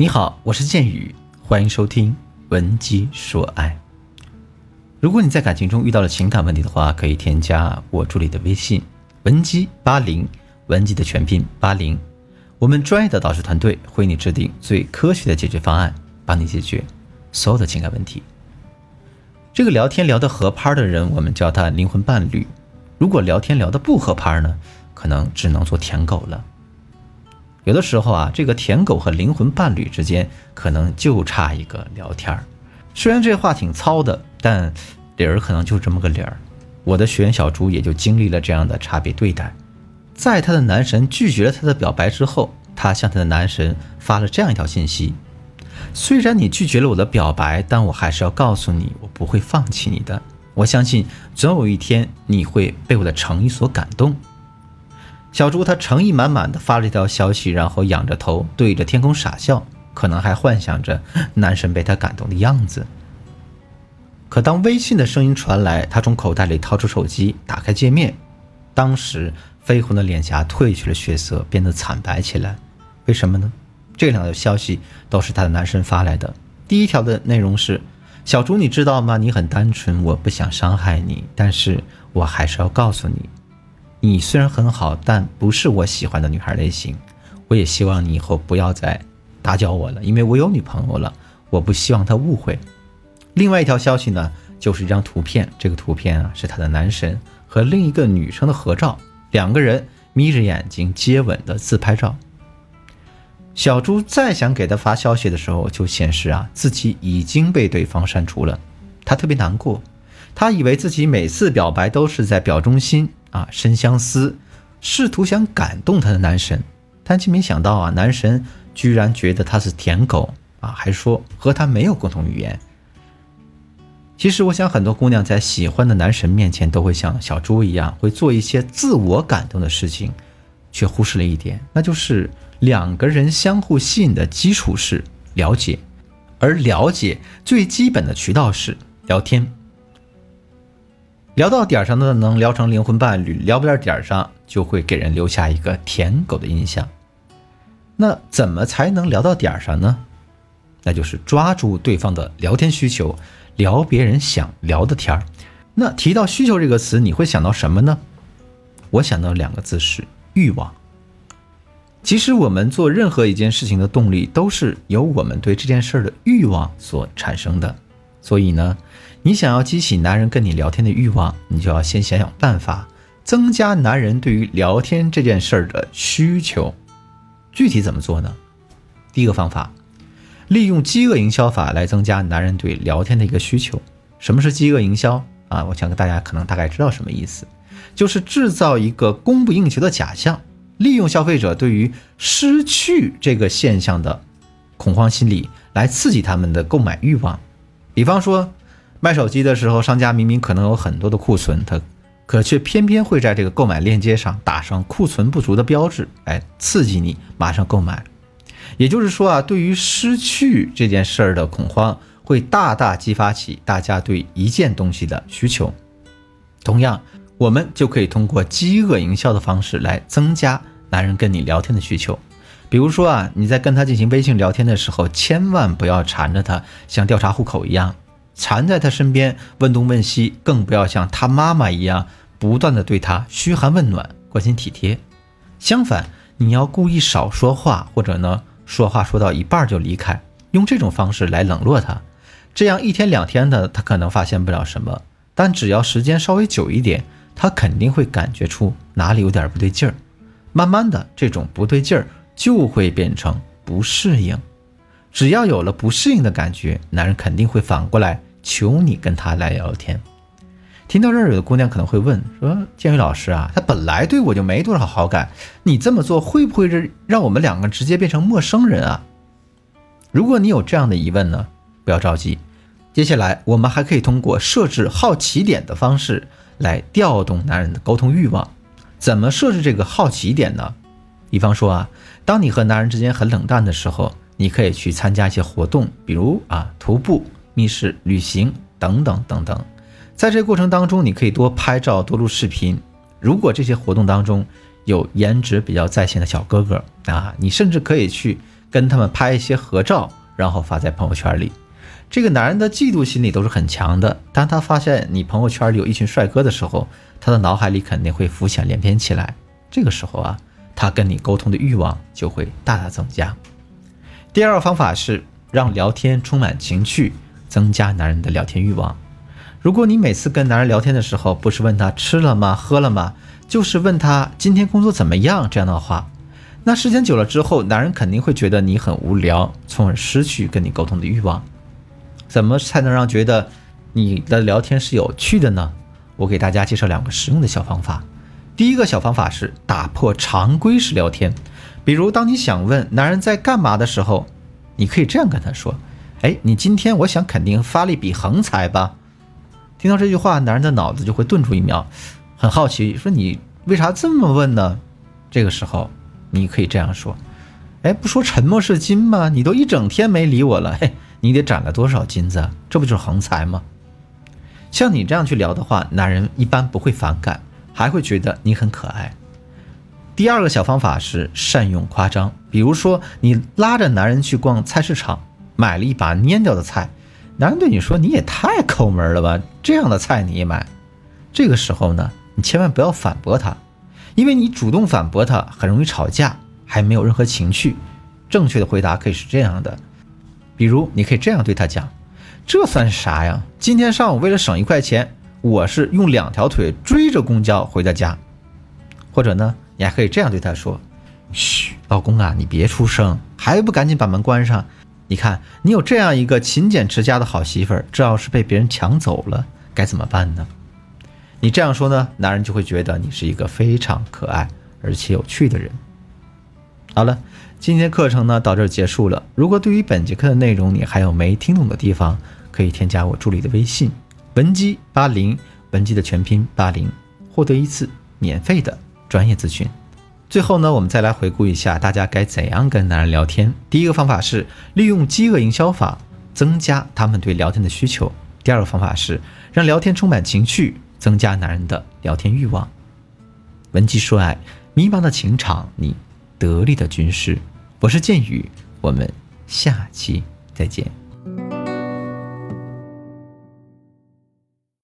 你好，我是剑宇，欢迎收听《文姬说爱》。如果你在感情中遇到了情感问题的话，可以添加我助理的微信“文姬八零”，文姬的全拼八零。我们专业的导师团队会为你制定最科学的解决方案，帮你解决所有的情感问题。这个聊天聊得合拍的人，我们叫他灵魂伴侣；如果聊天聊得不合拍呢，可能只能做舔狗了。有的时候啊，这个舔狗和灵魂伴侣之间可能就差一个聊天儿。虽然这话挺糙的，但理儿可能就这么个理儿。我的学员小朱也就经历了这样的差别对待。在他的男神拒绝了他的表白之后，他向他的男神发了这样一条信息：虽然你拒绝了我的表白，但我还是要告诉你，我不会放弃你的。我相信总有一天你会被我的诚意所感动。小猪他诚意满满的发了一条消息，然后仰着头对着天空傻笑，可能还幻想着男神被他感动的样子。可当微信的声音传来，他从口袋里掏出手机，打开界面，当时绯红的脸颊褪去了血色，变得惨白起来。为什么呢？这两条消息都是他的男神发来的。第一条的内容是：“小猪，你知道吗？你很单纯，我不想伤害你，但是我还是要告诉你。”你虽然很好，但不是我喜欢的女孩类型。我也希望你以后不要再打搅我了，因为我有女朋友了。我不希望她误会。另外一条消息呢，就是一张图片。这个图片啊，是他的男神和另一个女生的合照，两个人眯着眼睛接吻的自拍照。小猪再想给他发消息的时候，就显示啊，自己已经被对方删除了。他特别难过，他以为自己每次表白都是在表忠心。啊，深相思，试图想感动他的男神，但却没想到啊，男神居然觉得他是舔狗啊，还说和他没有共同语言。其实我想，很多姑娘在喜欢的男神面前，都会像小猪一样，会做一些自我感动的事情，却忽视了一点，那就是两个人相互吸引的基础是了解，而了解最基本的渠道是聊天。聊到点上呢，能聊成灵魂伴侣；聊不到点上，就会给人留下一个舔狗的印象。那怎么才能聊到点上呢？那就是抓住对方的聊天需求，聊别人想聊的天儿。那提到需求这个词，你会想到什么呢？我想到两个字是欲望。其实我们做任何一件事情的动力，都是由我们对这件事儿的欲望所产生的。所以呢。你想要激起男人跟你聊天的欲望，你就要先想想办法，增加男人对于聊天这件事儿的需求。具体怎么做呢？第一个方法，利用饥饿营销法来增加男人对聊天的一个需求。什么是饥饿营销啊？我想大家可能大概知道什么意思，就是制造一个供不应求的假象，利用消费者对于失去这个现象的恐慌心理来刺激他们的购买欲望。比方说。卖手机的时候，商家明明可能有很多的库存，他可却偏偏会在这个购买链接上打上库存不足的标志，哎，刺激你马上购买。也就是说啊，对于失去这件事儿的恐慌，会大大激发起大家对一件东西的需求。同样，我们就可以通过饥饿营销的方式来增加男人跟你聊天的需求。比如说啊，你在跟他进行微信聊天的时候，千万不要缠着他，像调查户口一样。缠在他身边问东问西，更不要像他妈妈一样不断的对他嘘寒问暖、关心体贴。相反，你要故意少说话，或者呢说话说到一半就离开，用这种方式来冷落他。这样一天两天的，他可能发现不了什么，但只要时间稍微久一点，他肯定会感觉出哪里有点不对劲儿。慢慢的，这种不对劲儿就会变成不适应。只要有了不适应的感觉，男人肯定会反过来。求你跟他来聊聊天。听到这儿，有的姑娘可能会问说：“建宇老师啊，他本来对我就没多少好感，你这么做会不会是让我们两个直接变成陌生人啊？”如果你有这样的疑问呢，不要着急，接下来我们还可以通过设置好奇点的方式来调动男人的沟通欲望。怎么设置这个好奇点呢？比方说啊，当你和男人之间很冷淡的时候，你可以去参加一些活动，比如啊徒步。密室旅行等等等等，在这个过程当中，你可以多拍照、多录视频。如果这些活动当中有颜值比较在线的小哥哥啊，你甚至可以去跟他们拍一些合照，然后发在朋友圈里。这个男人的嫉妒心理都是很强的。当他发现你朋友圈里有一群帅哥的时候，他的脑海里肯定会浮想联翩起来。这个时候啊，他跟你沟通的欲望就会大大增加。第二个方法是让聊天充满情趣，增加男人的聊天欲望。如果你每次跟男人聊天的时候，不是问他吃了吗、喝了吗，就是问他今天工作怎么样这样的话，那时间久了之后，男人肯定会觉得你很无聊，从而失去跟你沟通的欲望。怎么才能让觉得你的聊天是有趣的呢？我给大家介绍两个实用的小方法。第一个小方法是打破常规式聊天，比如当你想问男人在干嘛的时候，你可以这样跟他说：“哎，你今天我想肯定发了一笔横财吧？”听到这句话，男人的脑子就会顿住一秒，很好奇，说：“你为啥这么问呢？”这个时候，你可以这样说：“哎，不说沉默是金吗？你都一整天没理我了，嘿。”你得攒了多少金子？这不就是横财吗？像你这样去聊的话，男人一般不会反感，还会觉得你很可爱。第二个小方法是善用夸张，比如说你拉着男人去逛菜市场，买了一把蔫掉的菜，男人对你说：“你也太抠门了吧，这样的菜你也买？”这个时候呢，你千万不要反驳他，因为你主动反驳他很容易吵架，还没有任何情趣。正确的回答可以是这样的。比如，你可以这样对他讲：“这算啥呀？今天上午为了省一块钱，我是用两条腿追着公交回的家。”或者呢，你还可以这样对他说：“嘘，老公啊，你别出声，还不赶紧把门关上？你看，你有这样一个勤俭持家的好媳妇儿，这要是被别人抢走了，该怎么办呢？”你这样说呢，男人就会觉得你是一个非常可爱而且有趣的人。好了。今天的课程呢到这儿结束了。如果对于本节课的内容你还有没听懂的地方，可以添加我助理的微信文姬八零，文姬的全拼八零，获得一次免费的专业咨询。最后呢，我们再来回顾一下大家该怎样跟男人聊天。第一个方法是利用饥饿营销法增加他们对聊天的需求。第二个方法是让聊天充满情趣，增加男人的聊天欲望。文姬说爱，迷茫的情场，你得力的军师。我是剑宇，我们下期再见。